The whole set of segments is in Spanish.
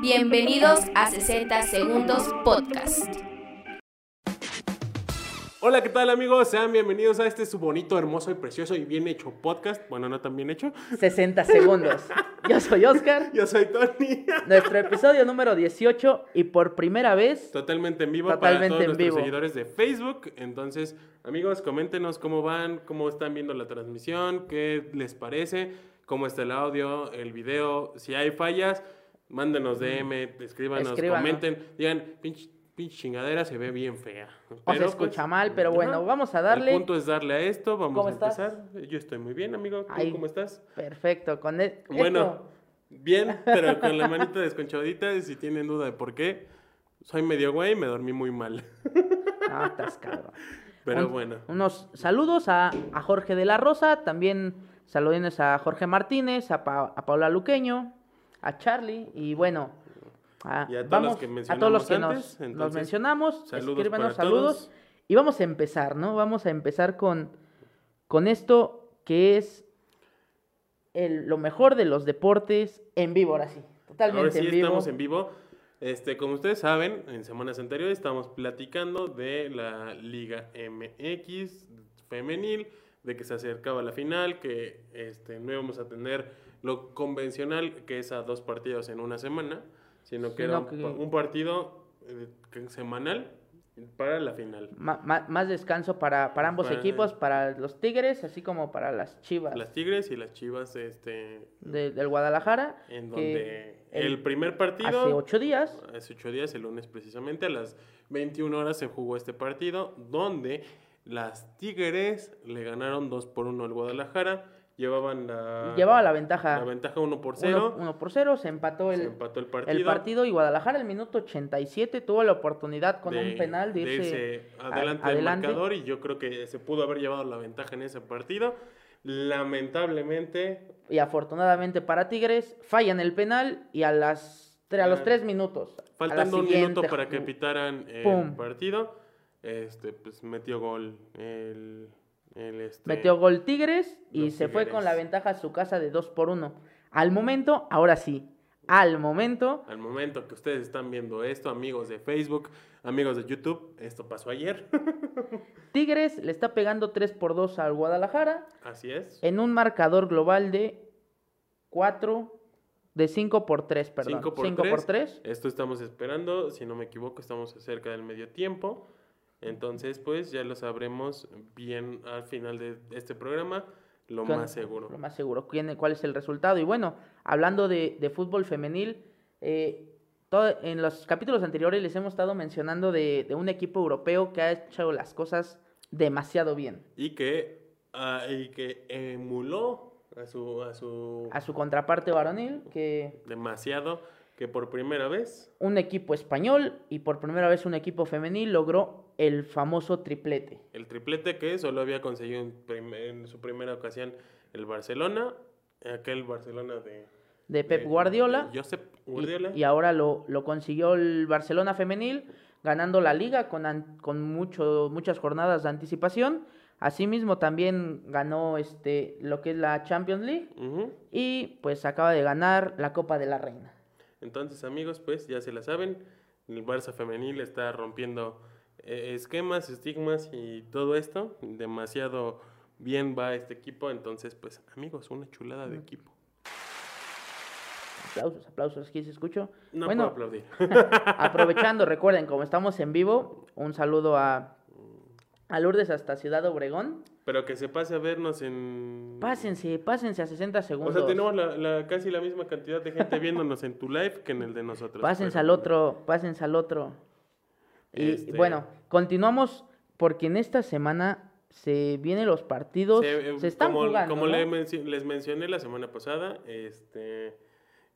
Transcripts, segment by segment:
Bienvenidos a 60 Segundos Podcast. Hola, ¿qué tal amigos? Sean bienvenidos a este su bonito, hermoso y precioso y bien hecho podcast. Bueno, no tan bien hecho. 60 segundos. Yo soy Oscar. Yo soy Tony. Nuestro episodio número 18 y por primera vez Totalmente en vivo Totalmente para todos en nuestros vivo. seguidores de Facebook. Entonces, amigos, coméntenos cómo van, cómo están viendo la transmisión, qué les parece, cómo está el audio, el video. Si hay fallas, mándenos DM, escríbanos, Escríbanos. comenten, digan, pinche, pinche chingadera se ve bien fea. o se escucha pues, mal, pero bueno, ajá. vamos a darle. El punto es darle a esto, vamos ¿Cómo a estás? empezar. Yo estoy muy bien, amigo. ¿Tú Ay. cómo estás? Perfecto, con e- Bueno, esto- bien, pero con la manita desconchadita. y Si tienen duda de por qué, soy medio güey y me dormí muy mal. No, estás cabrón. Pero Un- bueno, Unos saludos a, a Jorge de la Rosa, también saludines a Jorge Martínez, a, Pa- a Paula Luqueño, a Charlie y bueno, a, Y a todos vamos, los que a todos los que mencionamos nos, mencionamos, saludos escríbanos saludos todos. y vamos a empezar, ¿no? Vamos a empezar con, con esto que es el- lo mejor de los deportes en vivo, ahora sí, totalmente ahora sí en vivo. estamos en vivo. Este, como ustedes saben, en semanas anteriores estamos platicando de la Liga MX femenil, de que se acercaba la final, que este, no íbamos a tener lo convencional, que es a dos partidos en una semana, sino que era un, que- pa- un partido eh, semanal para la final. Ma- ma- más descanso para, para ambos Para- equipos, para los Tigres, así como para las Chivas Las Tigres y las Chivas, este, de- del Guadalajara. en donde el, primer partido, Hace ocho días, hace ocho días, el lunes precisamente, a las 21 horas se jugó este partido, donde las Tigres le ganaron 2 por 1 al Guadalajara, llevaban la, llevaba la ventaja la ventaja 1 por 1 0, por 0, se empató el, se empató el el partido. partido y Guadalajara el minuto 87 tuvo la oportunidad con un penal de irse, a- adelante del adelante. marcador y yo creo que se pudo haber llevado la ventaja en ese partido. Lamentablemente, y afortunadamente para Tigres fallan el penal y a las a los Ah, tres minutos a faltando un minuto para que pitaran el Pum. partido, este, pues metió gol el, el, este, Metió gol Tigres y los se fue con la Tigres. ventaja a su casa de 2 por 1. Al momento, ahora sí, al momento, Al momento que ustedes están viendo esto, amigos de Facebook, amigos de YouTube, esto pasó ayer. Tigres le está pegando 3 por 2 al Guadalajara Así es. en un marcador global de 4, de 5 por 3, perdón. 5 por 5 3. por 3. Esto estamos esperando, si no me equivoco, estamos cerca del medio tiempo. Entonces, pues ya lo sabremos bien al final de este programa, lo Con- más seguro. Lo más seguro, quién- cuál es el resultado. Y bueno, hablando de, de fútbol femenil, eh, todo- en los capítulos anteriores les hemos estado mencionando de, de un equipo europeo que ha hecho las cosas demasiado bien. Y que, ah, y que emuló a su, a su A su contraparte varonil, que demasiado, que por primera vez un equipo español y por primera vez un equipo femenil logró el famoso triplete. el triplete que solo había conseguido en, en su primera ocasión el Barcelona, aquel Barcelona de, De Pep de- Guardiola. de Josep Y- Guardiola. Y, ahora lo, lo consiguió el Barcelona femenil, ganando la liga con, an- con mucho, muchas jornadas de anticipación. Asimismo también ganó este, lo que es la Champions League y pues acaba de ganar la Copa de la Reina. Entonces, amigos, pues ya se la saben. El Barça femenil está rompiendo eh, esquemas, estigmas y todo esto. Demasiado bien va este equipo. Entonces, pues, amigos, una chulada de equipo. Aplausos, aplausos, aquí se escucho. No bueno, puedo aplaudir. aprovechando, recuerden, como estamos en vivo, un saludo a, a Lourdes hasta Ciudad Obregón. Pero que se pase a vernos en. Pásense, pásense a 60 O segundos. sea, tenemos la, la- casi la misma cantidad de gente viéndonos en tu live que en el de nosotros. Pásense pero- al otro, pásense al otro. Y Este- bueno, continuamos porque en esta semana se vienen los partidos, Se- eh, se están como, jugando, como les mencioné la semana pasada, este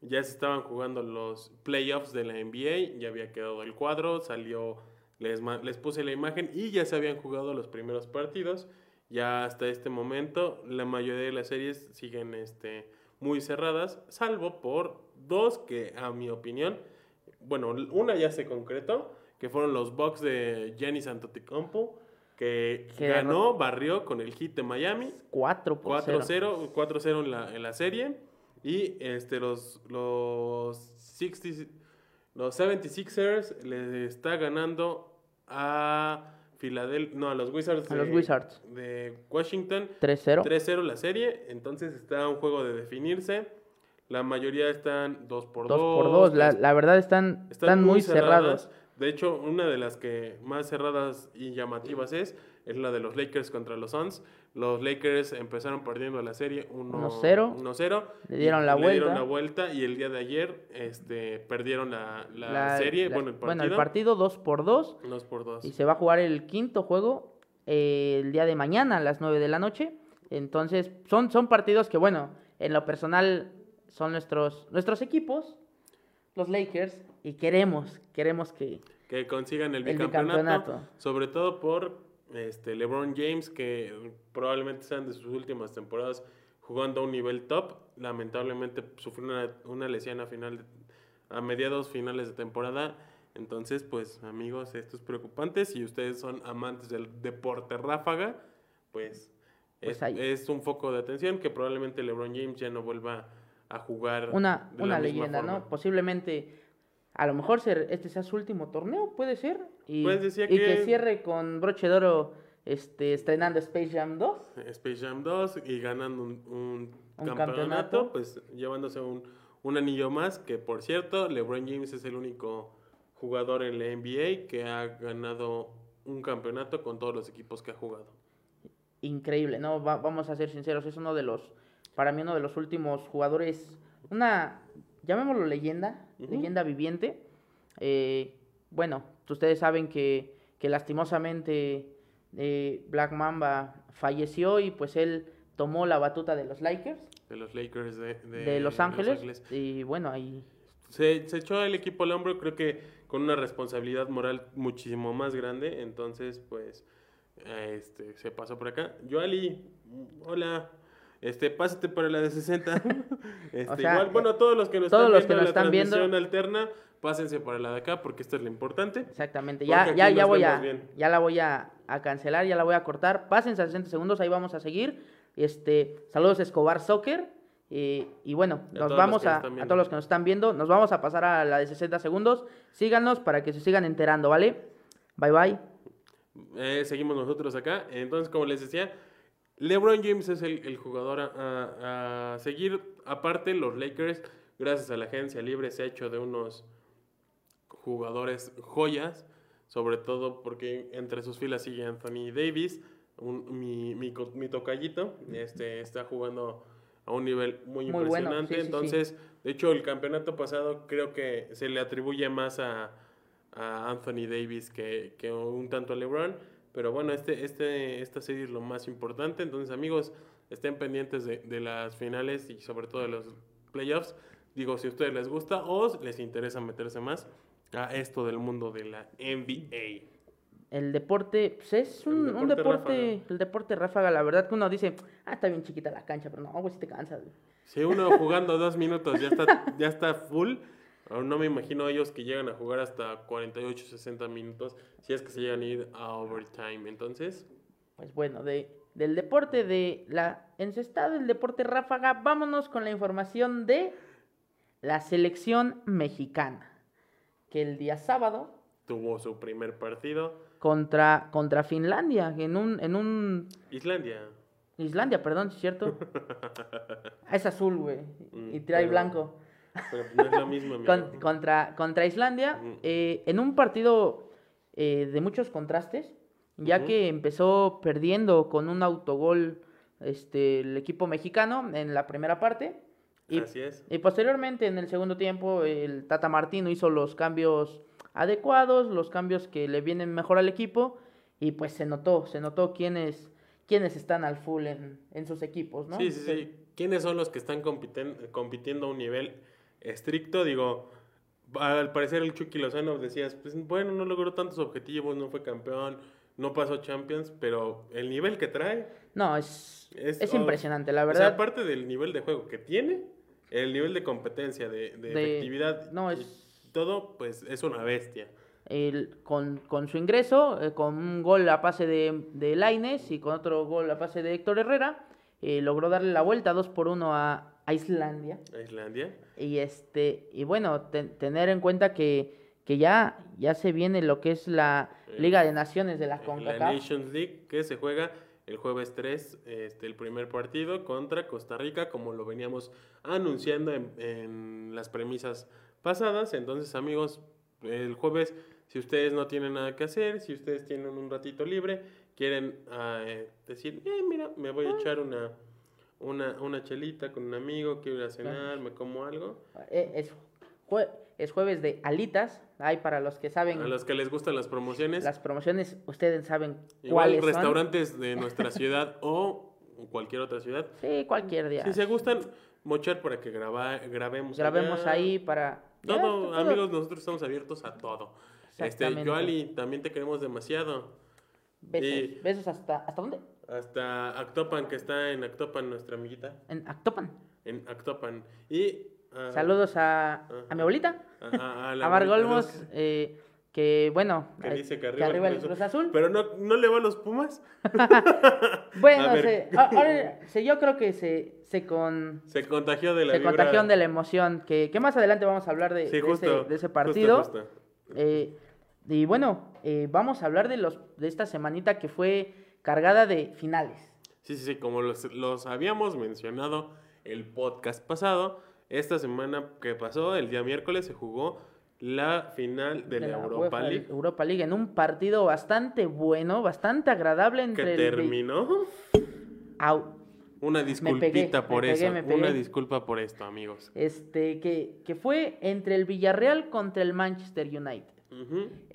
ya se estaban jugando los playoffs de la NBA, ya había quedado el cuadro, salió, les, les puse la imagen y ya se habían jugado los primeros partidos. Ya hasta este momento la mayoría de las series siguen este, muy cerradas, salvo por dos que a mi opinión, bueno, una ya se concretó, que fueron los Bucks de Giannis Antetokounmpo, que ganó, barrió con el hit de Miami, 4 por 0. 4-0 4-0 en la, en la serie. Y este, los, los 60 Los 76ers le está ganando a Filadelfia, no, a los Wizards, A los de, Wizards. de Washington. 3-0. 3-0 la serie, entonces está un juego de definirse. La mayoría están 2 por 2. 2 por 2. La, la verdad están, están, muy cerrados. De hecho, una de las que más cerradas y llamativas es, es la de los Lakers contra los Suns. Los Lakers empezaron perdiendo la serie 1-0. 1-0. Le dieron la Le dieron la vuelta y el día de ayer este, perdieron la, la La- serie, la- bueno, el partido. Bueno, el partido 2 por 2 2 por 2. y se va a jugar el quinto juego eh, el día de mañana a las 9 de la noche. Entonces, son, son partidos que, bueno, en lo personal son nuestros, nuestros equipos, los Lakers, y queremos, queremos que... que consigan el bicampeonato. sobre todo por este LeBron James que probablemente sean de sus últimas temporadas jugando a un nivel top, lamentablemente sufrió una, una lesión a final de- a mediados finales de temporada, entonces pues amigos, esto es preocupante, si ustedes son amantes del deporte ráfaga, pues, Pues es, es un foco de atención que probablemente LeBron James ya no vuelva a jugar Una, de la una misma leyenda, forma. ¿no? Posiblemente, a lo mejor ser- este sea su último torneo, puede ser. Y, Pues decía y que... que- cierre con broche de oro este, estrenando Space Jam 2. Space Jam 2 y ganando un, un Un campeonato, campeonato. pues llevándose un, un anillo más, que por cierto, LeBron James es el único jugador en la NBA que ha ganado un campeonato con todos los equipos que ha jugado. increíble, ¿no? Va- vamos a ser sinceros, es uno de los, para mí uno de los últimos jugadores, una, llamémoslo leyenda, leyenda viviente. Eh, bueno, ustedes saben que, que lastimosamente eh, Black Mamba falleció y pues él tomó la batuta de los Lakers, De los Lakers de, de de Los Ángeles, y bueno, ahí Se, se echó el equipo al hombro, creo que con una responsabilidad moral muchísimo más grande. Entonces, pues, este, se pasó por acá. Yoali, hola. Este, pásate para la de 60. Este, O sea, igual, bueno, todos los que nos todos están los que viendo nos la están viendo- transmisión alterna, pásense para la de acá porque esto es lo importante. Exactamente, ya, ya, ya voy a, bien. ya la voy a, a cancelar, ya la voy a cortar. Pásense a 60 segundos, ahí vamos a seguir. Este, saludos Escobar Soccer. eh, y bueno, Y nos vamos a, a todos los que nos están viendo, nos vamos a pasar a la de 60 segundos. Síganos para que se sigan enterando, ¿vale? Bye bye. Eh, seguimos nosotros acá. Entonces, como les decía, LeBron James es el, el jugador a, a- a seguir. Aparte, los Lakers, gracias a la agencia libre, se ha hecho de unos jugadores joyas. Sobre todo porque entre sus filas sigue Anthony Davis, un- mi, mi, tocallito. Este, está jugando a un nivel muy, Muy bueno, impresionante. sí, sí, sí. Entonces, de hecho, el campeonato pasado creo que se le atribuye más a, a Anthony Davis que, que un tanto a LeBron. Pero bueno, este, este, esta serie es lo más importante. Entonces, amigos, estén pendientes de, de las finales y sobre todo de los playoffs. Digo, si a ustedes les gusta o les interesa meterse más a esto del mundo de la NBA. El deporte, pues es El un, un deporte deporte, ráfaga. el deporte ráfaga, la verdad que uno dice, ah, está bien chiquita la cancha, pero no, güey, si te cansas. güey". Si uno jugando dos minutos ya está, ya está full, no me imagino ellos que llegan a jugar hasta 48, 60 minutos, si es que se llegan a ir a overtime. Entonces, Pues bueno, de, del deporte de la encestada, del deporte ráfaga, vámonos con la información de la selección mexicana. Que el día sábado, tuvo su primer partido. contra, contra Finlandia, en un, en un Islandia. Islandia, perdón, ¿sí ¿es cierto? Es azul, güey, Mm, y trae pero- blanco. Pero no es lo mismo, amigo. Con- contra, contra Islandia, eh, en un partido eh, de muchos contrastes, ya que empezó perdiendo con un autogol este, el equipo mexicano en la primera parte. Y, Así es. y posteriormente, en el segundo tiempo, el Tata Martino hizo los cambios adecuados, los cambios que le vienen mejor al equipo, y pues se notó, se notó quiénes, quiénes están al full en, en sus equipos, ¿no? Sí, sí, sí. ¿Quiénes son los que están compiten- compitiendo a un nivel estricto? Digo, al parecer el Chucky Lozano decías, pues bueno, no logró tantos objetivos, no fue campeón, no pasó Champions, pero el nivel que trae, No, es, Es- es, impresionante, la o sea, verdad. aparte del nivel de juego que tiene, el nivel de competencia, de, de De- efectividad, no, es- todo, pues es una bestia. el- con, con su ingreso, eh, con un gol a pase de, de Laines y con otro gol a pase de Héctor Herrera, eh, logró darle la vuelta 2 por 1 a, a Islandia. A Islandia. Y este, y bueno, ten- tener en cuenta que, que ya, ya se viene lo que es la Eh, Liga de Naciones de la La CONCACAF. Nations League que se juega el jueves 3, este, el primer partido contra Costa Rica, como lo veníamos anunciando en, en las premisas pasadas. Entonces, amigos, el jueves, si ustedes no tienen nada que hacer, si ustedes tienen un ratito libre, quieren ah, eh, decir, eh, mira, me voy a echar una, una, una chelita con un amigo, quiero ir a cenar, me como algo. Eh, es, jue- es jueves de alitas. Hay para los que saben A los que les gustan las promociones, las promociones, ustedes saben igual cuáles son. restaurantes de nuestra ciudad o cualquier otra ciudad. Sí, cualquier día. Si se gustan, mochar para que graba, grabemos. Grabemos allá. ahí para... ya, Todo, todo. amigos, nosotros estamos abiertos a todo. Este. Joali, también te queremos demasiado. Besos. y- Besos hasta... ¿Hasta dónde? Hasta Actopan, que está en Actopan, nuestra amiguita. En Actopan. En Actopan. Y. ah, Saludos a, a Ajá. mi abuelita, A, a- a la a Mar abuelita Golmos, eh, que bueno, que eh, dice que arriba, el Cruz Azul. Pero no, no le va a los Pumas. Bueno, se- ahora, se- yo creo que se, se, con, Se contagió de la se contagió de la emoción, que, que más adelante vamos a hablar de, Sí, de justo, ese, de ese justo, partido. justo. Eh, y bueno, eh, vamos a hablar de, los, de esta semanita que fue cargada de finales. Sí, sí, sí, como los, los habíamos mencionado el podcast pasado, esta semana que pasó, el día miércoles, se jugó la final de, de la, la Europa UEFA League, Europa League en un partido bastante bueno, bastante agradable que entre el Be- terminó. Au. Una disculpita pegué, por eso, una disculpa por esto, amigos. Este, que, que fue entre el Villarreal contra el Manchester United.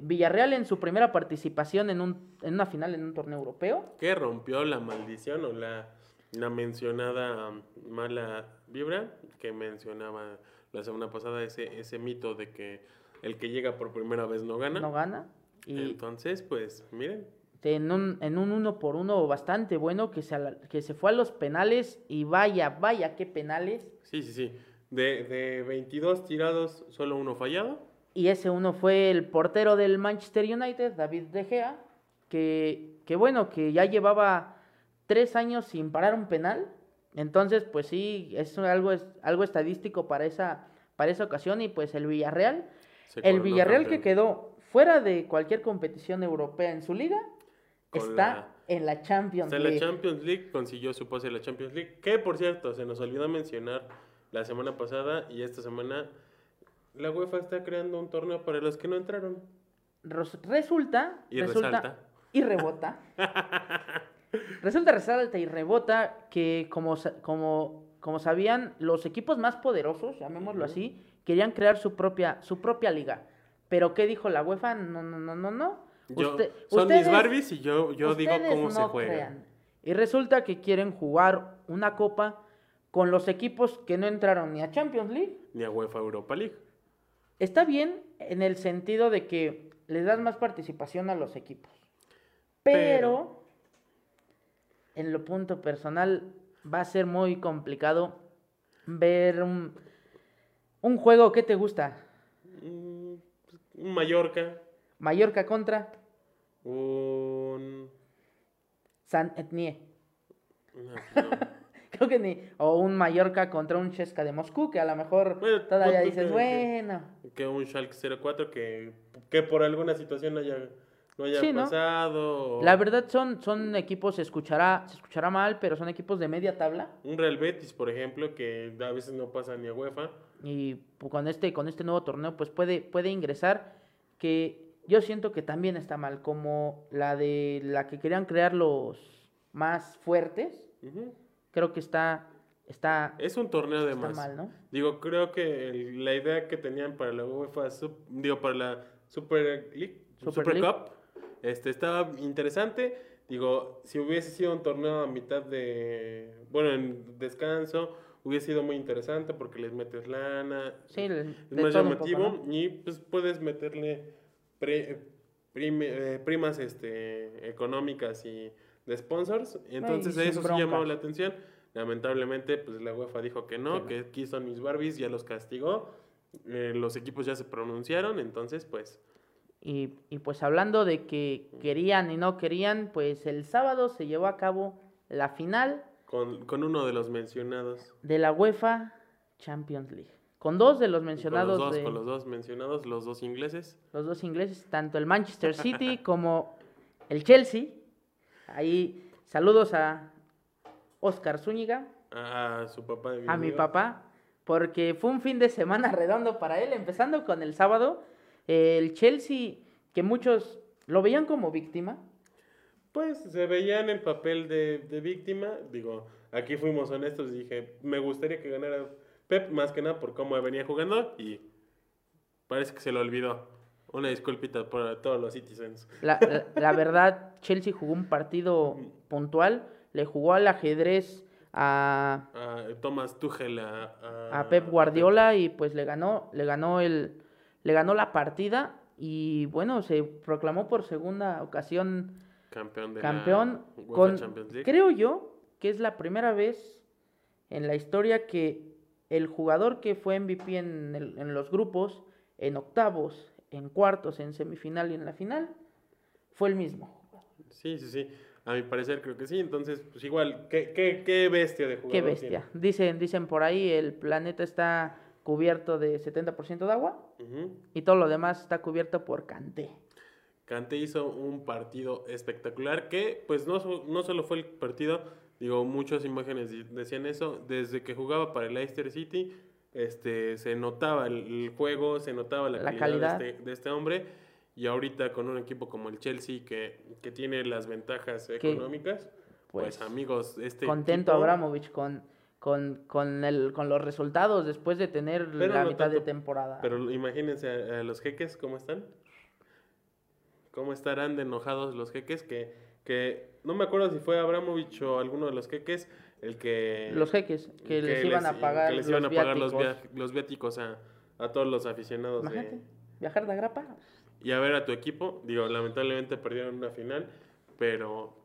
Villarreal en su primera participación en, un, en una final en un torneo europeo. Que rompió la maldición o la, la mencionada mala vibra que mencionaba la semana pasada, ese, ese mito de que el que llega por primera vez no gana. No gana. Y Entonces, pues, miren, en un, en un uno por uno bastante bueno que se, que se fue a los penales. Y vaya, vaya, qué penales. Sí, sí, sí. De, de 22 tirados, solo uno fallado. Y ese uno fue el portero del Manchester United, David De Gea, que, que bueno, que ya llevaba tres años sin parar un penal. Entonces, pues sí, es algo, es algo estadístico para esa, para esa ocasión. Y pues el Villarreal, Se el Villarreal que quedó fuera de cualquier competición europea en su liga, Con está la- en la O Champions sea, la League. Champions League consiguió su pase a la Champions League. Que, por cierto, se nos olvidó mencionar la semana pasada y esta semana la UEFA está creando un torneo para los que no entraron. Resulta, Y resulta resalta. y rebota. resulta, resalta y rebota que como, como, como sabían, los equipos más poderosos, llamémoslo así, querían crear su propia, su propia liga. Pero ¿qué dijo la UEFA? No, no, no, no, no. Yo, Usted- son mis ustedes- Barbies y yo, yo digo cómo se no juega. crean. Y resulta que quieren jugar una copa con los equipos que no entraron ni a Champions League Ni a UEFA Europa League. Está bien en el sentido de que les das más participación a los equipos. Pero, en lo punto personal va a ser muy complicado ver un, un juego que te gusta. Mm, Un Mallorca, Mallorca contra un... San Etnie. no, no. Creo que ni. O un Mallorca contra un Chesca de Moscú, que a lo mejor Bueno, todavía dices, que- bueno. que un Schalke 04 que, que por alguna situación haya, no haya Sí, ¿no? pasado. o La verdad son, son equipos, se escuchará, se escuchará mal, pero son equipos de media tabla. Un Real Betis, por ejemplo, que a veces no pasa ni a UEFA. y con este con este nuevo torneo pues puede puede ingresar que yo siento que también está mal como la de la que querían crear los más fuertes creo que está está Es un torneo de más. mal no Digo, creo que el- la idea que tenían para la UEFA, Sup- digo, para la Super League, Super. Cup, este, estaba interesante. Digo, si hubiese sido un torneo a mitad de, bueno, en descanso, hubiese sido muy interesante porque les metes lana, sí es más poco, llamativo ¿no? y pues puedes meterle pre- prime- eh, primas este, económicas y de sponsors. Entonces eso sí broncas. la atención. Lamentablemente, pues la UEFA dijo que no, Que no. que aquí son mis Barbies, ya los castigó. Eh, los equipos ya se pronunciaron, entonces pues y, y pues hablando de que querían y no querían pues el sábado se llevó a cabo la final Con, con uno de los mencionados. de la UEFA Champions League. Con dos de los mencionados con los dos, de con los dos mencionados, los dos ingleses. los dos ingleses, tanto el Manchester City como el Chelsea. Ahí saludos a Oscar Zúñiga, A, su papá. de a mi papá, porque fue un fin de semana redondo para él, empezando con el sábado. El Chelsea, que muchos lo veían como víctima, Pues se veía en el papel de, de víctima. Digo, aquí fuimos honestos y dije, me gustaría que ganara Pep, más que nada por cómo venía jugando y parece que se lo olvidó. Una disculpita por todos los citizens. La, la- la verdad, Chelsea jugó un partido puntual, le jugó al ajedrez a, A Thomas Tuchel, a, a- a Pep Guardiola y pues le ganó, le ganó el, le ganó la partida y bueno, se proclamó por segunda ocasión Campeón de campeón la con, Champions League. creo yo que es la primera vez en la historia que el jugador que fue MVP en, el- en los grupos, en octavos, en cuartos, en semifinal y en la final, fue el mismo. Sí, sí, sí. A mi parecer creo que sí. Entonces, pues igual, qué, qué, qué bestia de jugador Qué bestia. Dicen, dicen por ahí, el planeta está cubierto de 70% de agua y todo lo demás está cubierto por Kanté. Kanté hizo un partido espectacular que, pues, no, no solo fue el partido, digo, muchas imágenes decían eso, desde que jugaba para el Leicester City, este, se notaba el, el juego, se notaba la, La calidad, calidad. De, este, de este hombre, y ahorita con un equipo como el Chelsea que, que tiene las ventajas económicas, pues, pues, amigos, este Contento equipo- Abramovich con, con, con, el, con los resultados después de tener Pero la no mitad de tanto, temporada. Pero imagínense a, a los jeques, ¿cómo están? ¿Cómo estarán de enojados los jeques? Que, que no me acuerdo si fue Abramovich o alguno de los jeques el que... los jeques que, les iban a pagar, que les los, iban a pagar los, viáticos. via- los viáticos a, a todos los aficionados. de- Imagínate, viajar de grapa. y a ver a tu equipo. Digo, lamentablemente perdieron una final, pero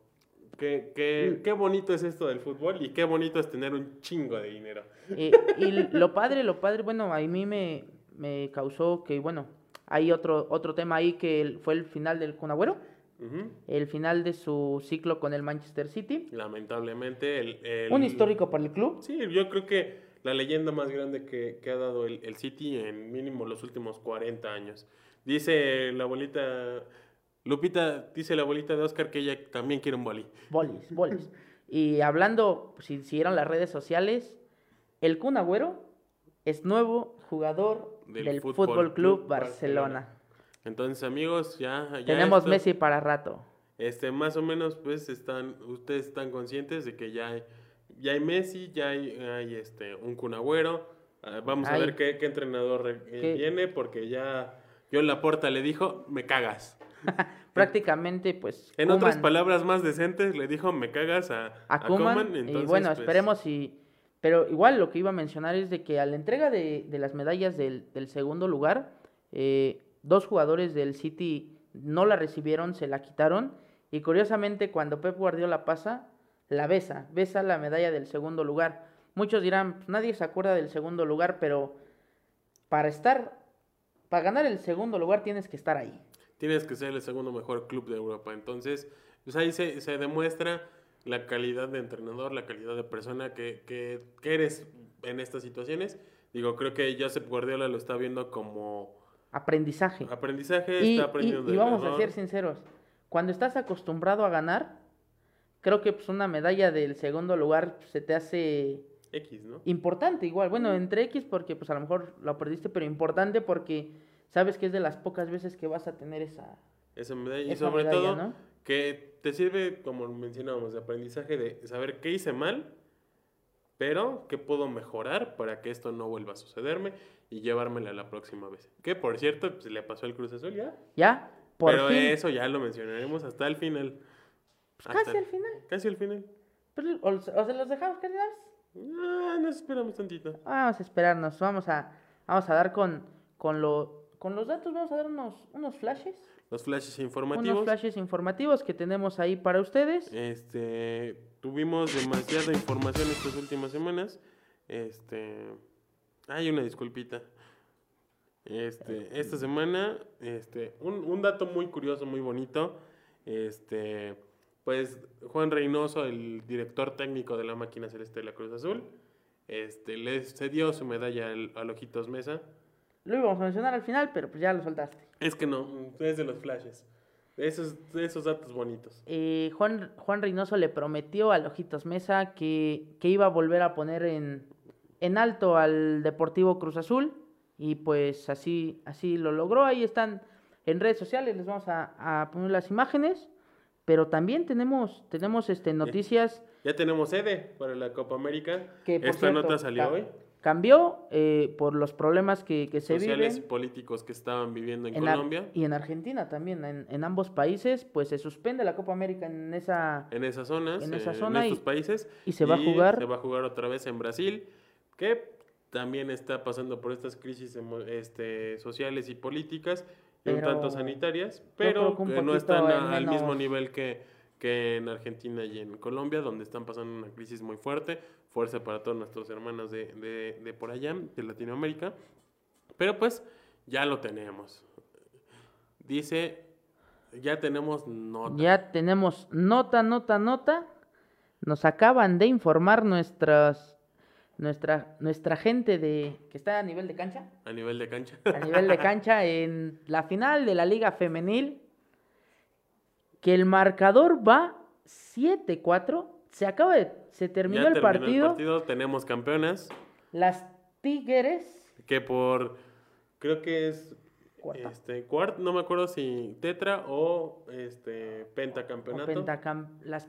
qué, qué, Mm. qué bonito es esto del fútbol y qué bonito es tener un chingo de dinero. Y, y lo padre, lo padre, bueno, a mí me, me causó que, bueno, hay otro, otro tema ahí que fue el final del Kun Agüero, Ujú. el final de su ciclo con el Manchester City. Lamentablemente el... el- Un histórico para el club. Sí, yo creo que la leyenda más grande que, que ha dado el, el City en mínimo los últimos 40 años. Dice la abuelita, Lupita, dice la abuelita de Oscar que ella también quiere un boli. Bolis, bolis. Y hablando, si siguieron las redes sociales, el Kun Agüero es nuevo jugador Del del, Fútbol Fútbol, Club Club Barcelona. Entonces, amigos, ya... ya Tenemos esto- Messi para rato. Este, más o menos, pues, están, ustedes están conscientes de que ya hay, ya hay Messi, ya hay, hay, este, un Cunagüero. vamos a ver qué, qué entrenador ¿Qué? viene, porque ya John Laporta le dijo, me cagas. Prácticamente, pues. En otras palabras más decentes, le dijo, me cagas a, a a Koeman, Koeman", y bueno, pues, esperemos y... Pero igual lo que iba a mencionar es de que a la entrega de, de las medallas del, del segundo lugar, eh, dos jugadores del City no la recibieron, se la quitaron. Y curiosamente, cuando Pep Guardiola pasa, la besa, besa la medalla del segundo lugar. Muchos dirán, "Pues, nadie se acuerda del segundo lugar, pero para estar, para ganar el segundo lugar tienes que estar ahí. Tienes que ser el segundo mejor club de Europa. Entonces, pues ahí se, se demuestra la calidad de entrenador, la calidad de persona que, que, que eres en estas situaciones. Digo, creo que Josep Guardiola lo está viendo como Aprendizaje. aprendizaje, Y, está y- aprendiendo y del vamos a ser sinceros, cuando estás acostumbrado a ganar, creo que pues, una medalla del segundo lugar pues, se te hace X, ¿no? importante igual. Bueno, entre X porque pues a lo mejor lo perdiste, pero importante porque sabes que es de las pocas veces que vas a tener esa, Esa medalla. Y sobre medalla, todo, ¿no? que te sirve, como mencionábamos, de aprendizaje de saber qué hice mal, pero qué puedo mejorar para que esto no vuelva a sucederme y llevármela la próxima vez. Que por cierto, pues, le pasó al Cruz Azul ya. ¿Ya? Por pero fin. eso ya lo mencionaremos hasta el final. Pues Hasta- casi al final. Casi al final. Pero, o, o se los dejamos, cardenales. Ah, nos esperamos tantito. Vamos a esperarnos, vamos a, vamos a dar con, con, lo, con los datos, vamos a dar unos, unos flashes. Los flashes Unos informativos. flashes informativos que tenemos ahí para ustedes. Este, tuvimos demasiada información estas últimas semanas. Este, hay una disculpita. Este, esta semana, este, un, un dato muy curioso, muy bonito. Este, pues Juan Reynoso, el director técnico de la máquina celeste de la Cruz Azul, este, le cedió su medalla al, al Ojitos Mesa. Lo íbamos a mencionar al final, pero pues ya lo soltaste. Es que no, es de los flashes. Esos, esos datos bonitos. Eh, Juan, Juan Reynoso le prometió al Ojitos Mesa que, que iba a volver a poner en, en alto al Deportivo Cruz Azul y pues así, así lo logró. Ahí están en redes sociales, les vamos a, a poner las imágenes, pero también tenemos, tenemos este, noticias Ya tenemos sede para la Copa América. que Esta cierto, nota salió hoy. Cambió eh, por los problemas que, que se Sociales y viven. políticos que estaban viviendo en, En Ar- Colombia. y en Argentina también, en, en ambos países, pues se suspende la Copa América en esa en esas zonas, En esa eh, zona estos y- países. y se va a jugar. Se va a jugar otra vez en Brasil, que también está pasando por estas crisis este, sociales y políticas y un tanto sanitarias, pero que no están a- en al mismo nivel que, que en Argentina y en Colombia, donde están pasando una crisis muy fuerte. Fuerza para todos nuestros hermanos de, de, de por allá, de Latinoamérica. Pero pues ya lo tenemos. Dice, ya tenemos nota. Ya tenemos nota, nota, nota. Nos acaban de informar nuestras, nuestra, nuestra gente de que está a nivel de cancha, A nivel de cancha. a nivel de cancha en la final de la Liga Femenil, que el marcador va 7-4. Se acaba de, se terminó, Ya el, terminó partido. el partido. Tenemos campeonas. Las Tigres, Que por. Creo que es. Cuarta. Este, cuart, no me acuerdo si tetra o este o pentacampeonato. pentacam- las,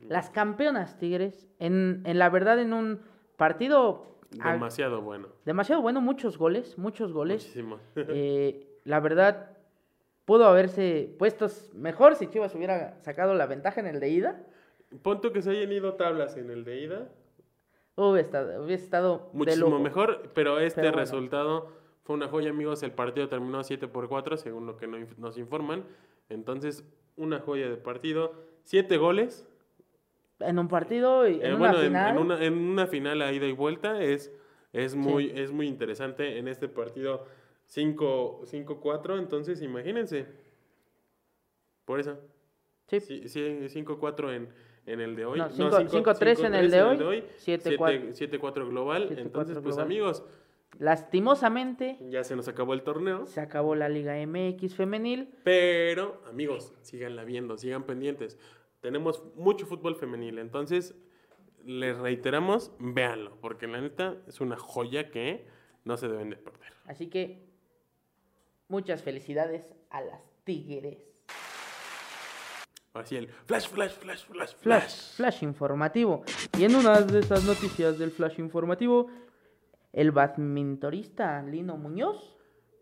las campeonas Tigres, en, en la verdad en un partido Demasiado bueno. demasiado bueno, muchos goles, muchos goles. Muchísimo. Eh, la verdad, pudo haberse puesto mejor si Chivas hubiera sacado la ventaja en el de ida. Pon tú que se hayan ido tablas en el de ida. Hubiera estado, hubiera estado de Muchísimo lujo. mejor, pero este Pero bueno. resultado fue una joya, amigos. El partido terminó 7 por 4, según lo que nos informan. Entonces, una joya de partido. Siete goles. En un partido y en Eh, una bueno, en- final. En, una, en una final a ida y vuelta es, es, muy, es muy interesante en este partido 5 5-4. Entonces, imagínense. Por eso. Sí. Sí, sí, 5-4 en, en el de hoy. No, No, cinco- cinco- 5-3 en el 5-3 de hoy, 7-4. 7-4 global. 7-4 Entonces, pues global. amigos, Lastimosamente, ya se nos acabó el torneo. se acabó la Liga MX femenil. Pero, amigos, síganla viendo, sigan pendientes. Tenemos mucho fútbol femenil, entonces les reiteramos, véanlo, porque la neta es una joya que no se deben de perder. Así que muchas felicidades a las Tigres. Así el flash, flash, flash, flash, Flash, flash. informativo. Y en una de esas noticias del flash informativo, el badmintonista Lino Muñoz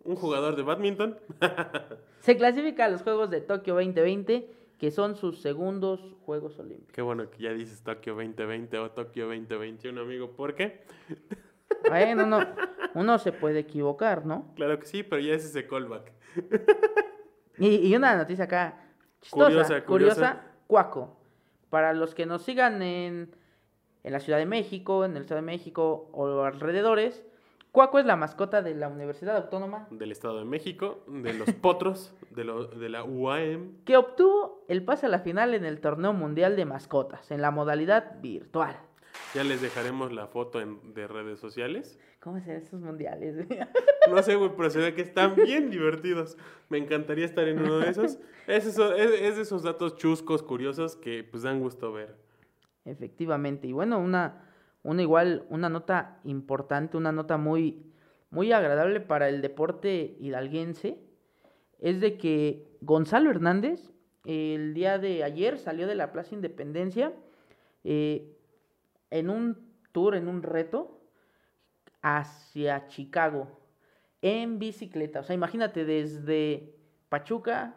Un jugador de badminton. se clasifica a los Juegos de Tokio 2020, que son sus segundos Juegos Olímpicos. Qué bueno que ya dices Tokio 2020 o Tokio 2021, amigo. ¿Por qué? Bueno, no, uno se puede equivocar, ¿no? Claro que sí, pero ya es ese callback. Y, y una noticia acá chistosa, Curiosa, curiosa, curiosa. Cuaco. Para los que nos sigan en, en la Ciudad de México, en el Estado de México o alrededores, Cuaco es la mascota de la Universidad Autónoma Del Estado de México, de los potros, de, lo- de la UAM. que obtuvo el pase a la final en el Torneo Mundial de Mascotas, en la modalidad virtual. Ya les dejaremos la foto en, de redes sociales. ¿Cómo serán estos mundiales? No sé, güey, pero se ve que están bien divertidos. Me encantaría estar en uno de esos. Es, eso- es, es de esos datos chuscos, curiosos, que pues dan gusto ver. Efectivamente. Y bueno, una, una igual, una nota importante, una nota muy, muy agradable para el deporte hidalguense, es de que Gonzalo Hernández el día de ayer salió de la Plaza Independencia eh, en un tour, en un reto hacia Chicago en bicicleta. O sea, imagínate desde Pachuca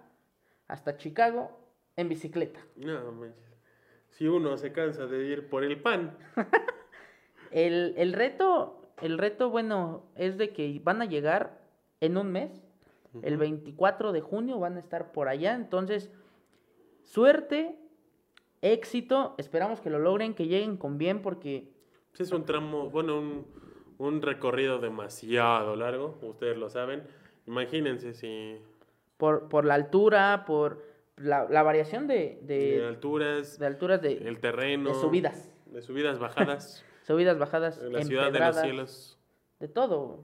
hasta Chicago en bicicleta. No, manches. Si uno se cansa de ir por el pan, El, el reto, el reto, bueno, es de que van a llegar en un mes, el 24 de junio van a estar por allá, entonces, suerte, éxito, esperamos que lo logren, que lleguen con bien, porque pues, es un tramo, bueno, un, un recorrido demasiado largo, ustedes lo saben. Imagínense si... por, por la altura, por la, la variación de, De de, alturas, de alturas de, el terreno. de subidas. De subidas, bajadas. Subidas, bajadas, la ciudad de los cielos. de todo.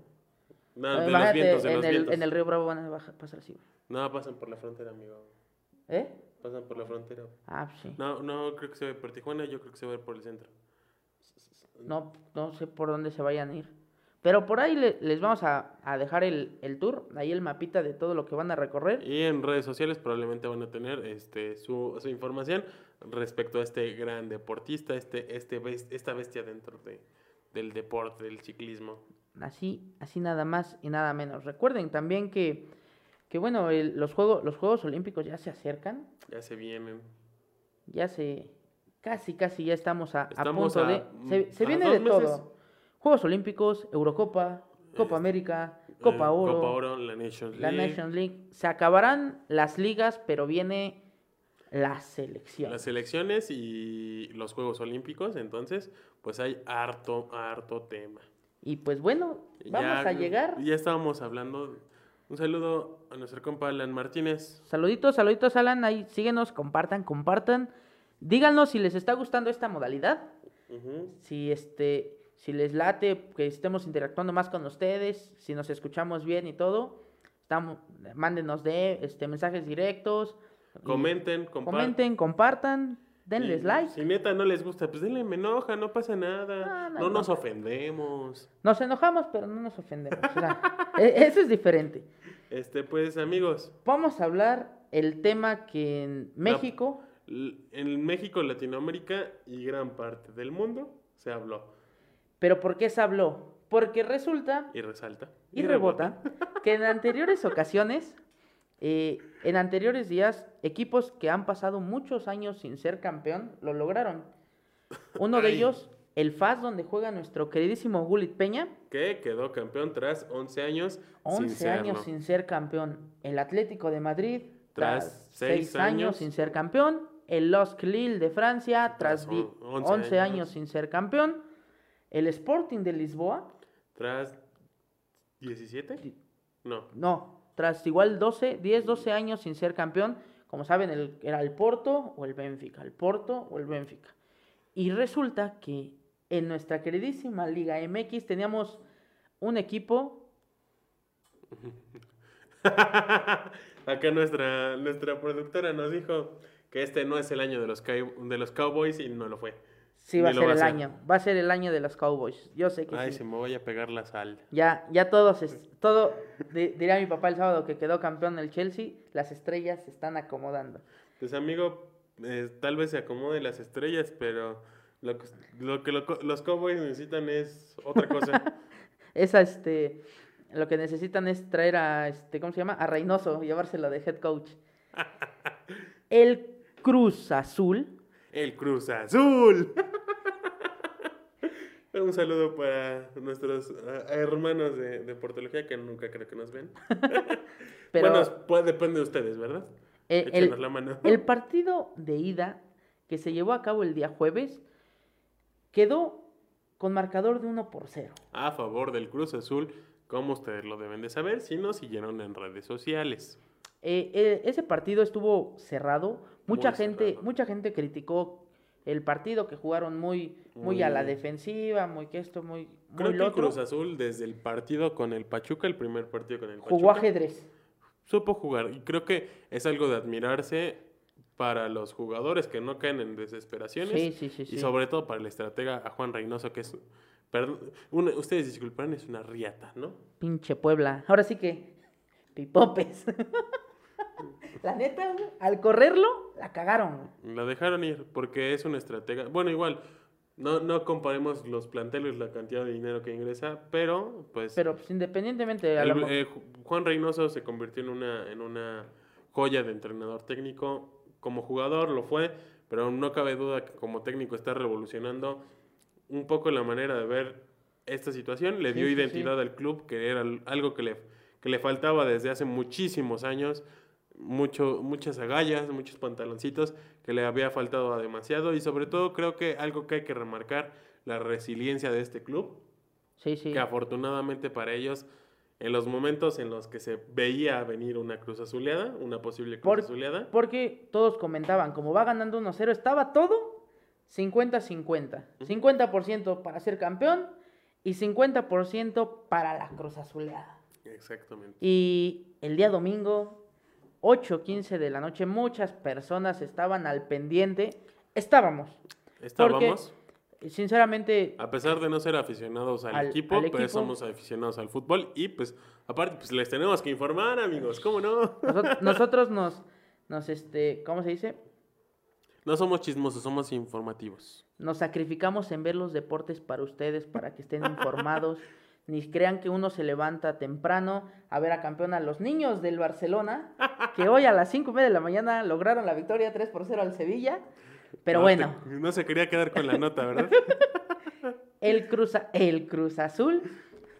No, de los vientos, de en, los el, vientos. en el río Bravo van a bajar- pasar así. No, pasan por la frontera, amigo. ¿Eh? Pasan por la frontera. Ah, sí. No, no creo que se ve por Tijuana, yo creo que se ve por el centro. No, no sé por dónde se vayan a ir. Pero por ahí le- les vamos a, a dejar el, el tour, ahí el mapita de todo lo que van a recorrer. Y en redes sociales probablemente van a tener este su, su información respecto a este gran deportista, este, este esta bestia dentro de, del deporte, del ciclismo. Así, así nada más y nada menos. Recuerden también que, que bueno, el- los, juegos, los Juegos Olímpicos ya se acercan. Ya se vienen. Ya se... Casi, casi ya estamos a, punto a- de... Se, viene de meses. todo. Juegos Olímpicos, Eurocopa, Copa Este, América, Copa Eh, Oro, Copa Oro, la Nations la League, Nations League. Se acabarán las ligas, pero viene la selección. las selecciones y los Juegos Olímpicos. Entonces, pues hay harto, harto tema. Y pues bueno, vamos Ya- a llegar. Ya estábamos hablando. Un saludo a nuestro compa Alan Martínez. Saluditos, saluditos, Alan. Ahí síguenos, compartan, compartan. Díganos si les está gustando esta modalidad. Si este, si les late que estemos interactuando más con ustedes, si nos escuchamos bien y todo. Estamos, mándenos de este mensajes directos. y Comenten, compartan. comenten, compartan, denles Y like. Si neta no les gusta, pues denle me enoja, no pasa nada. No, no nos ofendemos. Nos enojamos, pero no nos ofendemos. o sea, e- eso es diferente. Este, pues amigos, Vamos a hablar el tema que en México en México, Latinoamérica y gran parte del mundo se habló ¿Pero por qué se habló? Porque resulta y resalta. y rebota que en anteriores ocasiones, eh, en anteriores días, equipos que han pasado muchos años sin ser campeón lo lograron. Uno de Ay. ellos, el FAS, donde juega nuestro queridísimo Gulit Peña, Que quedó campeón tras 11 años 11 sin años serlo. sin ser campeón. El Atlético de Madrid, Tras tras seis 6 años años. sin ser campeón. El Los Lille de Francia, tras Tras di- on- 11, 11 años. años. sin ser campeón. El Sporting de Lisboa, Tras 17? No. no, tras igual 12, 10, 12 años sin ser campeón. Como saben, el- era el Porto o el Benfica, el Porto o el Benfica. Y resulta que en nuestra queridísima Liga MX teníamos un equipo Acá nuestra, nuestra productora nos dijo que este no es el año de los, de los Cowboys y no lo fue. Sí, va a ser a el año. Va a ser el año de los Cowboys. Yo sé que Ay, sí. se me voy a pegar la sal. Ya, ya todos, es- todo, di- diría mi papá el sábado que quedó campeón el Chelsea, las estrellas se están acomodando. Pues amigo, eh, tal vez se acomode las estrellas, pero lo que, lo que lo los Cowboys necesitan es otra cosa. Esa, este, lo que necesitan es traer a, este, ¿cómo se llama? A Reynoso, llevárselo de head coach. El Cruz Azul, El Cruz Azul. Un saludo para nuestros ah, hermanos de, de Portología que nunca creo que nos ven. pero Bueno, pues, depende de ustedes, ¿verdad? eh, el, la mano. el partido de ida que se llevó a cabo el día jueves quedó con marcador de 1 por 0. A favor del Cruz Azul, como ustedes lo deben de saber, si nos siguieron en redes sociales. Eh, eh, ese partido estuvo cerrado. Mucha Muy gente, cerrado. mucha gente criticó el partido que jugaron muy, muy, a la defensiva, muy que esto, muy, Creo muy que el. Cruz Azul, desde el partido con el Pachuca, el primer partido con el Jugó Pachuca, ajedrez. supo jugar. Y creo que es algo de admirarse para los jugadores que no caen en desesperaciones. Sí, sí, sí, sí. Y sobre todo para el estratega, a Juan Reynoso, que es. perdón, una- ustedes disculparán, es una riata, ¿no? Pinche Puebla. Ahora sí que pipopes. la neta, güey, al correrlo, la cagaron. güey. La dejaron ir porque es un estratega. Bueno, igual, no, no comparemos los planteles, la cantidad de dinero que ingresa, pero pues. Pero pues, independientemente, a el- lo eh, Ju- Juan Reynoso se convirtió en una, en una joya de entrenador técnico. Como jugador lo fue, pero no cabe duda que como técnico está revolucionando un poco la manera de ver esta situación. Le Sí, dio sí, sí. identidad al club, que era algo que le, que le faltaba desde hace muchísimos años. Mucho, muchas agallas, muchos pantaloncitos que le había faltado a demasiado. Y sobre todo creo que algo que hay que remarcar, la resiliencia de este club sí, sí. que afortunadamente para ellos en los momentos en los que se veía venir una cruz azuleada, una posible cruz Por- azuleada. Porque todos comentaban, como va ganando 1-0, estaba todo 50-50. 50% para ser campeón y 50% para la Cruz Azuleada. Exactamente. Y el día domingo, 8.15 de la noche, muchas personas estaban al pendiente. Estábamos. Estábamos, Sinceramente, a pesar de no ser aficionados al, Al- equipo, al pues equipo. somos aficionados al fútbol y pues aparte pues les tenemos que informar, amigos, ¿cómo no? nosot- nosotros nos, nos, este, ¿cómo se dice? No somos chismosos, somos informativos. Nos sacrificamos en ver los deportes para ustedes, para que estén informados. Ni crean que uno se levanta temprano a ver a campeón a los niños del Barcelona, que hoy a las 5 y media de la mañana lograron la victoria 3 por 0 al Sevilla. Pero No, bueno, te- no se quería quedar con la nota, ¿verdad? el Cruz, el Cruz Azul,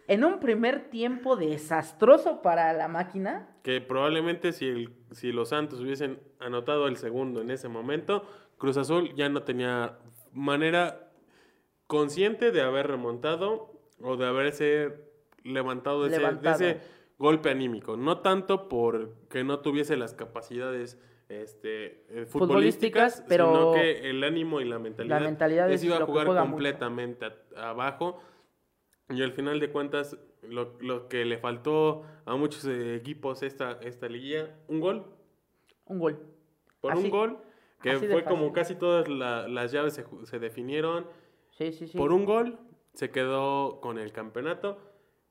en un primer tiempo desastroso para la máquina, que probablemente si, el, si los Santos hubiesen anotado el segundo en ese momento, Cruz Azul ya no tenía manera consciente de haber remontado o de haberse levantado de, ese- de ese, golpe anímico. No tanto porque no tuviese las capacidades este, eh, Futbolísticas, futbolísticas, pero sino que el ánimo y la mentalidad, mentalidad les es iba a jugar completamente a- abajo. Y al final de cuentas, lo, lo que le faltó a muchos eh, equipos esta, esta liguilla, un gol. un gol. Por Así- un gol, que fue como casi todas la- las llaves se, se definieron. Sí, sí, sí. Por un gol se quedó con el campeonato,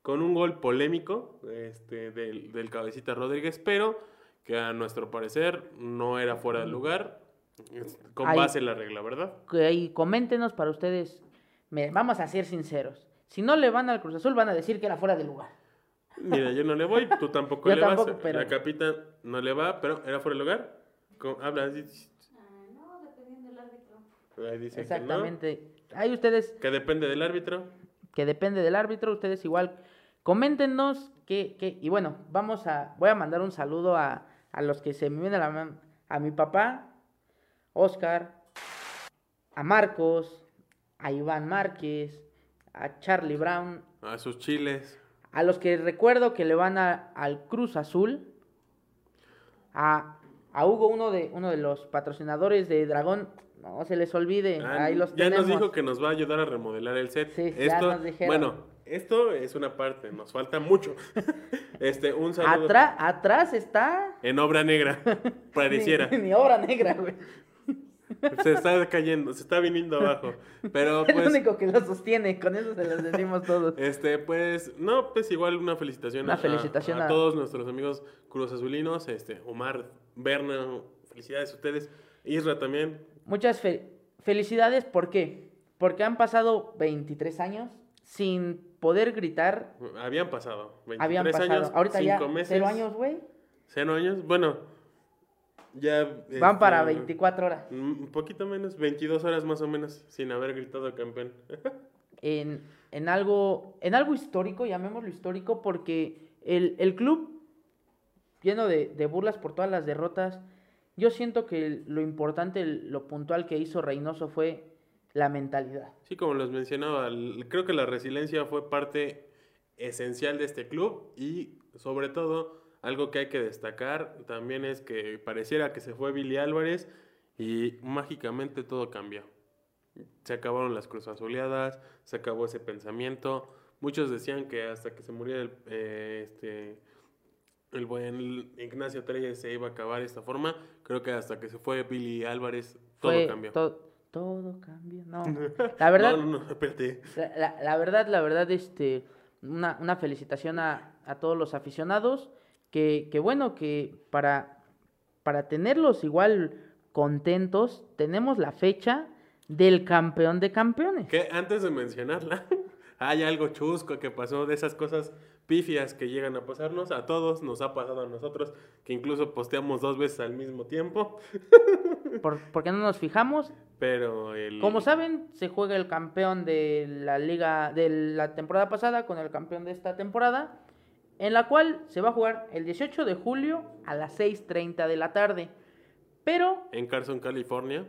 con un gol polémico este, del, del cabecita Rodríguez, pero que a nuestro parecer no era fuera de lugar, con Ahí- base en la regla, ¿verdad? que ahí coméntenos para ustedes. Me- vamos a ser sinceros. Si no le van al Cruz Azul, van a decir que era fuera de lugar. Mira, yo no le voy, tú tampoco Yo le tampoco, vas. pero- La capita no le va, pero era fuera de lugar. ¿Cómo? Habla así. no, dependiendo del árbitro. Ahí dicen Exactamente. Ahí ustedes, Que, depende del árbitro. que depende del árbitro, ustedes igual, coméntenos que, que- y bueno, vamos a, voy a mandar un saludo a, a los que se me vienen a la mano, a mi papá, Oscar, a Marcos, a Iván Márquez, a Charlie Brown, A sus chiles. a los que recuerdo que le van a- al Cruz Azul, a, a Hugo, uno de, uno de los patrocinadores de Dragón, no se les olvide, Ah, ahí los ya tenemos. nos dijo que nos va a ayudar a remodelar el set. Sí, ya esto, nos dijeron. Bueno, esto es una parte, nos falta mucho. este, un saludo Atrás, atrás está... en obra negra, pareciera. Ni, ni obra negra, güey. se está cayendo, se está viniendo abajo. Pero Es pues, único que lo sostiene, con eso se los decimos todos. este, pues, no, pues igual una felicitación, Una a- felicitación a, a- todos nuestros amigos Cruz Azulinos, este, Omar, Berna, felicidades a ustedes, Isra también. Muchas fe- felicidades, ¿por qué? Porque han pasado 23 años sin poder gritar. Habían pasado 23 Habían pasado. años, Ahorita ya, 5 meses. cero años, güey. Cero años, bueno, ya... Van para este, 24 horas. Un poquito menos, 22 horas más o menos, sin haber gritado campeón. en, en algo, en algo histórico, llamémoslo histórico, porque el, el club, lleno de, de burlas por todas las derrotas, yo siento que lo importante, lo puntual que hizo Reynoso fue la mentalidad. Sí, como les mencionaba, creo que la resiliencia fue parte esencial de este club y sobre todo algo que hay que destacar también es que pareciera que se fue Billy Álvarez y mágicamente todo cambió. Se acabaron las cruzazuleadas, se acabó ese pensamiento. Muchos decían que hasta que se muriera el, eh, este, el buen Ignacio Treyes se iba a acabar de esta forma. Creo que hasta que se fue Billy Álvarez todo Fue cambió. to- todo cambió. No, la verdad, No, no, no, espérate. La, la- la verdad, la verdad, este, una, una felicitación a, a todos los aficionados, que, que bueno, que para, para tenerlos igual contentos, tenemos la fecha del campeón de campeones. Que antes de mencionarla, hay algo chusco que pasó de esas cosas pifias que llegan a pasarnos. A todos nos ha pasado a nosotros, que incluso posteamos dos veces al mismo tiempo. Por, porque no nos fijamos. Pero el. Como saben, se juega el campeón de la liga de la temporada pasada con el campeón de esta temporada, en la cual se va a jugar el 18 de julio a las 6.30 de la tarde. Pero En Carson, California.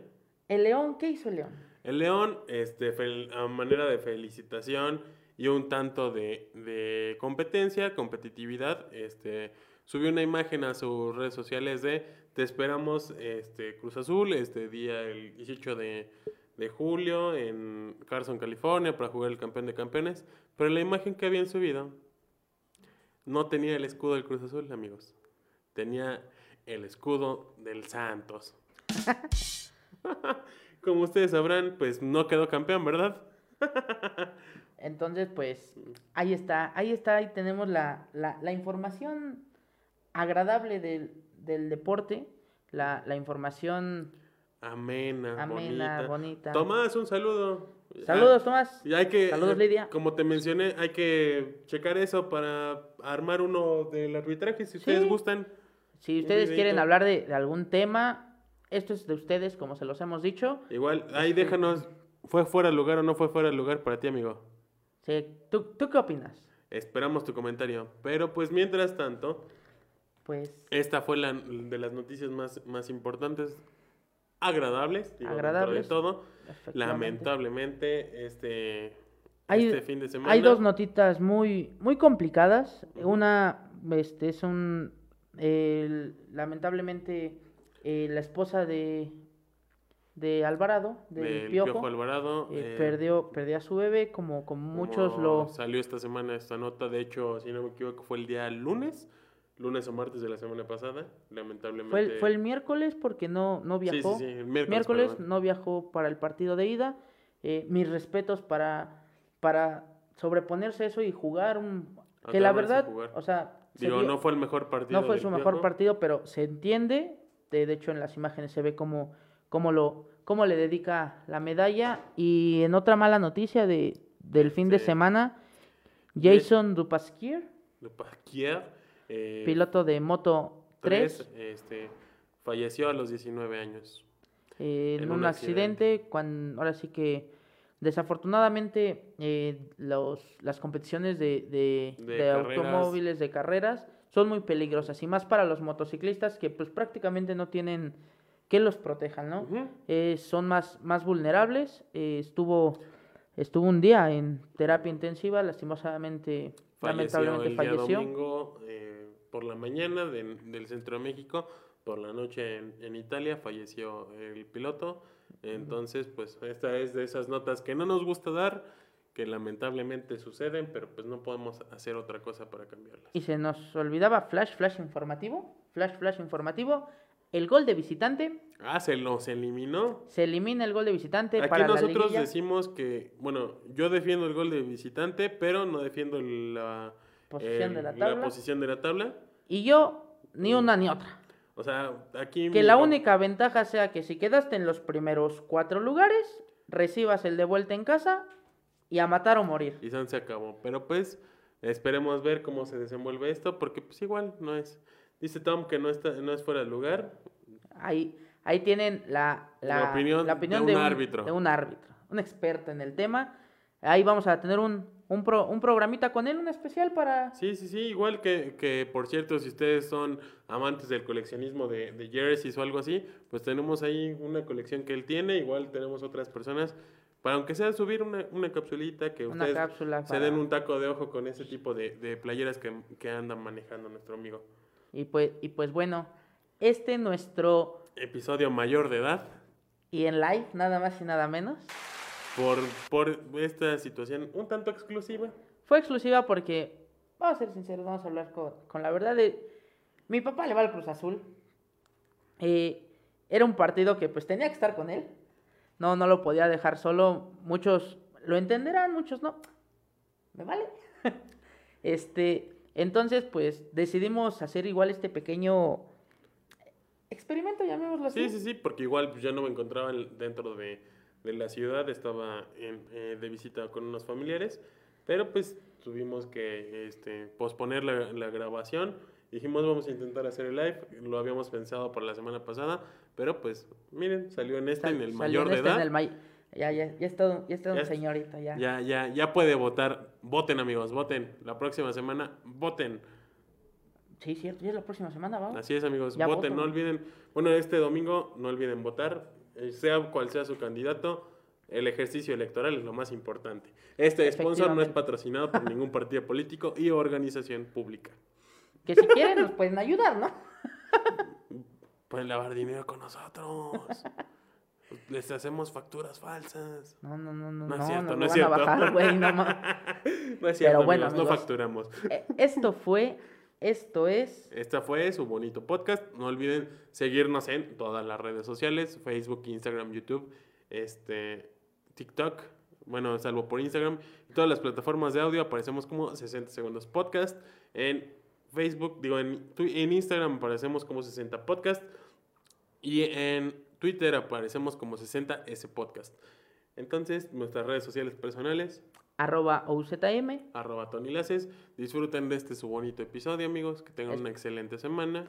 el León, ¿qué hizo el León? El León, este, a manera de felicitación y un tanto de, competencia, competitividad. Este, subió una imagen a sus redes sociales de te esperamos este, Cruz Azul este día el 18 de, de julio en Carson, California, para jugar el campeón de campeones. Pero la imagen que habían subido no tenía el escudo del Cruz Azul, amigos. Tenía el escudo del Santos. Como ustedes sabrán, pues no quedó campeón, ¿verdad? Entonces, pues, ahí está, ahí está, ahí tenemos la, la, la información agradable del, del deporte, la, la información Amena, amena, bonita. bonita. Tomás, un saludo. Saludos, Tomás. Y hay que, Saludos, Lidia. Como te mencioné, hay que checar eso para armar uno del arbitraje, si ustedes Sí. gustan. Si ustedes quieren hablar de, de algún tema, esto es de ustedes, como se los hemos dicho. Igual, ahí déjanos, ¿fue fuera de lugar o no fue fuera de lugar para ti, amigo? Sí, ¿Tú, ¿Tú qué opinas? Esperamos tu comentario. Pero pues mientras tanto, Pues, esta fue la de las noticias más, más importantes, agradables, digo, Agradables. de todo. Lamentablemente, este, Hay- este fin de semana. Hay dos notitas muy, muy complicadas. Una, este, es un, lamentablemente, eh, la esposa de, de Alvarado, del Piojo, Piojo Alvarado. eh, eh, perdió, perdió a su bebé, como, como muchos lo... Salió esta semana esta nota, de hecho, si no me equivoco, fue el día lunes, lunes o martes de la semana pasada, lamentablemente. Fue el, fue el miércoles porque no, no Sí, sí, viajó. sí, el miércoles. miércoles perdón. no viajó para el partido de ida. Eh, mis respetos para, para sobreponerse a eso y jugar un... Que la verdad, o sea, se Digo, no fue el mejor partido. no fue su mejor Piojo. partido, pero se entiende. De, de hecho, en las imágenes se ve cómo, cómo, lo, cómo le dedica la medalla. Y en otra mala noticia de, del fin de semana, Jason Dupasquier, eh, piloto de Moto 3, tres, este, falleció a los 19 años. eh, en, en un, un accidente, cuando, ahora sí que desafortunadamente eh, los, las competiciones de, de- De de carreras. automóviles de carreras son muy peligrosas y más para los motociclistas que pues prácticamente no tienen que los protejan, ¿no? Ujú. Eh, son más, más vulnerables. eh, estuvo, estuvo un día en terapia intensiva, lastimosamente, Falleció lamentablemente el falleció. día domingo eh, por la mañana de- del centro de México, por la noche en, en Italia falleció el piloto. Entonces, pues esta es de esas notas que no nos gusta dar, que lamentablemente suceden, pero pues no podemos hacer otra cosa para cambiarlas. Y se nos olvidaba flash, flash informativo, flash, flash informativo. El gol de visitante, Ah, se los eliminó. se elimina el gol de visitante Aquí para nosotros decimos que, bueno, yo defiendo el gol de visitante, pero no defiendo la Posición de la tabla. posición de la tabla. Y yo, ni una ni otra. O sea, aquí Que mi- la única ventaja sea que si quedaste en los primeros cuatro lugares, recibas el de vuelta en casa y a matar o morir. Y San se acabó. Pero pues esperemos ver cómo se desenvuelve esto, porque pues igual no es. Dice Tom que no está, no es fuera de lugar. Ahí, ahí tienen la, la, La opinión la opinión de un árbitro. de un árbitro, un experto en el tema. Ahí vamos a tener un, un, pro- un programita con él, un especial para... Sí, sí, sí. Igual que, que por cierto, si ustedes son amantes del coleccionismo de, de jerseys o algo así, pues tenemos ahí una colección que él tiene. Igual tenemos otras personas. Para aunque sea subir una, una capsulita, que Una ustedes cápsula se para- den un taco de ojo con ese tipo de, de playeras que, que andan manejando nuestro amigo. Y pues, y pues bueno, este nuestro... Episodio mayor de edad. Y en live, nada más y nada menos. Por, por esta situación un tanto exclusiva. Fue exclusiva porque, vamos a ser sinceros, vamos a hablar con, con la verdad de... Mi papá le va al Cruz Azul. Eh, era un partido que pues tenía que estar con él. No, no lo podía dejar solo. Muchos lo entenderán, muchos no. Me vale. este, entonces pues decidimos hacer igual este pequeño experimento, llamémoslo así. Sí, sí, sí, porque igual pues, yo no me encontraba en- dentro de, de la ciudad, estaba en, eh, de visita con unos familiares, pero pues tuvimos que este, posponer la, la grabación. Dijimos, vamos a intentar hacer el live, lo habíamos pensado para la semana pasada, pero pues miren, salió en este, Sal- en el salió mayor en de este, en edad. el may- Ya, ya, ya es todo, ya es todo Ya un señorito, ya. Ya, ya, ya puede votar. Voten, amigos, voten. La próxima semana, voten. Sí, cierto, ya es la próxima semana, vamos. Así es, amigos. Voten, voto. no olviden. Bueno, este domingo no olviden votar. eh, Sea cual sea su candidato, El ejercicio electoral es lo más importante. Este sponsor no es patrocinado por ningún partido político y organización pública. Que si quieren nos pueden ayudar, ¿no? Pueden lavar dinero con nosotros. Les hacemos facturas falsas. No, no, no, no, No es cierto, no es cierto. bajar, no es cierto, Pero bueno, amigos, no facturamos. Eh, Esto fue, esto es, Esta fue su bonito podcast. No olviden seguirnos en todas las redes sociales, Facebook, Instagram, YouTube, este, TikTok. Bueno, salvo por Instagram. Todas las plataformas de audio aparecemos como 60 segundos podcast. En Facebook, digo, en, en Instagram aparecemos como 60 podcast. Y en Twitter aparecemos como 60S podcast. Entonces, nuestras redes sociales personales, arroba OZM. arroba Tony Laces. Disfruten de este su bonito episodio, amigos. Que tengan Es- una excelente semana.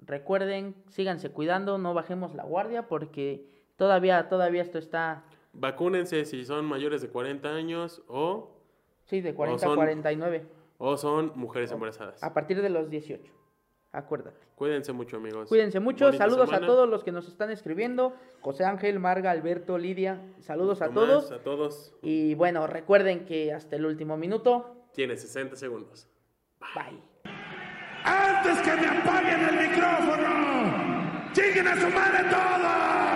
Recuerden, síganse cuidando, no bajemos la guardia porque todavía, todavía esto está, Vacúnense si son mayores de 40 años o, sí, de 40 a son- 49, o son mujeres embarazadas. a partir de los 18. Acuérdate. Cuídense mucho, amigos. Cuídense mucho, Bonita saludos semana. a todos los que nos están escribiendo, José Ángel, Marga, Alberto, Lidia, saludos a Tomás, todos. A todos. Y bueno, recuerden que hasta el último minuto, Tiene 60 segundos. bye. antes que me apaguen el micrófono. ¡Chinguen a su madre todos!